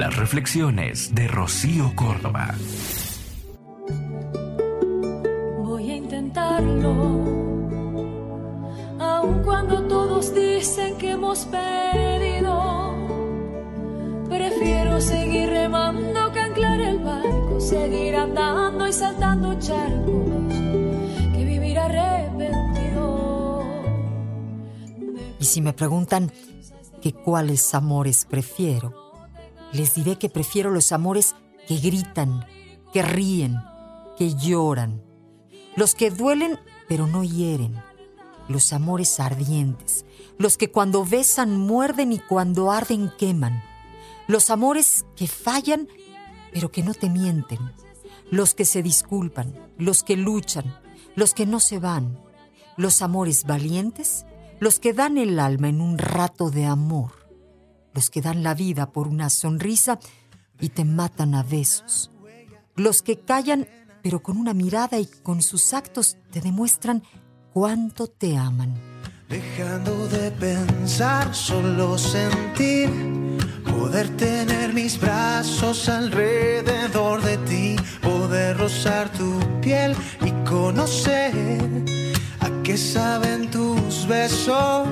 Las reflexiones de Rocío Córdoba. Voy a intentarlo, aun cuando todos dicen que hemos perdido. Prefiero seguir remando que anclar el barco, seguir andando y saltando charcos, que vivir arrepentido. Y si me preguntan que cuáles amores prefiero, les diré que prefiero los amores que gritan, que ríen, que lloran, los que duelen pero no hieren, los amores ardientes, los que cuando besan muerden y cuando arden queman, los amores que fallan pero que no te mienten, los que se disculpan, los que luchan, los que no se van, los amores valientes, los que dan el alma en un rato de amor, los que dan la vida por una sonrisa y te matan a besos, los que callan pero con una mirada y con sus actos te demuestran cuánto te aman. Dejando de pensar, solo sentir, poder tener mis brazos alrededor de ti, poder rozar tu piel y conocer a qué saben tus besos.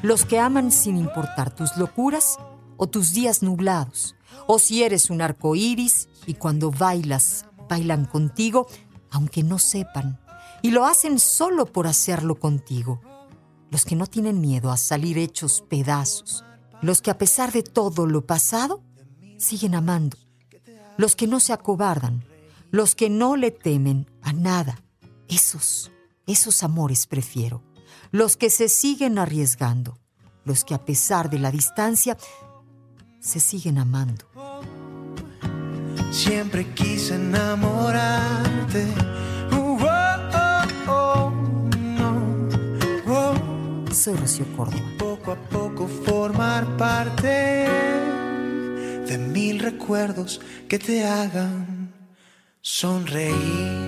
Los que aman sin importar tus locuras o tus días nublados, o si eres un arco iris y cuando bailas, bailan contigo, aunque no sepan, y lo hacen solo por hacerlo contigo. Los que no tienen miedo a salir hechos pedazos, los que a pesar de todo lo pasado, siguen amando, los que no se acobardan, los que no le temen a nada, esos, esos amores prefiero los que se siguen arriesgando, los que a pesar de la distancia se siguen amando. Siempre quise enamorarte. Oh, oh. Soy Rocío Córdoba. Poco a poco formar parte de mil recuerdos que te hagan sonreír.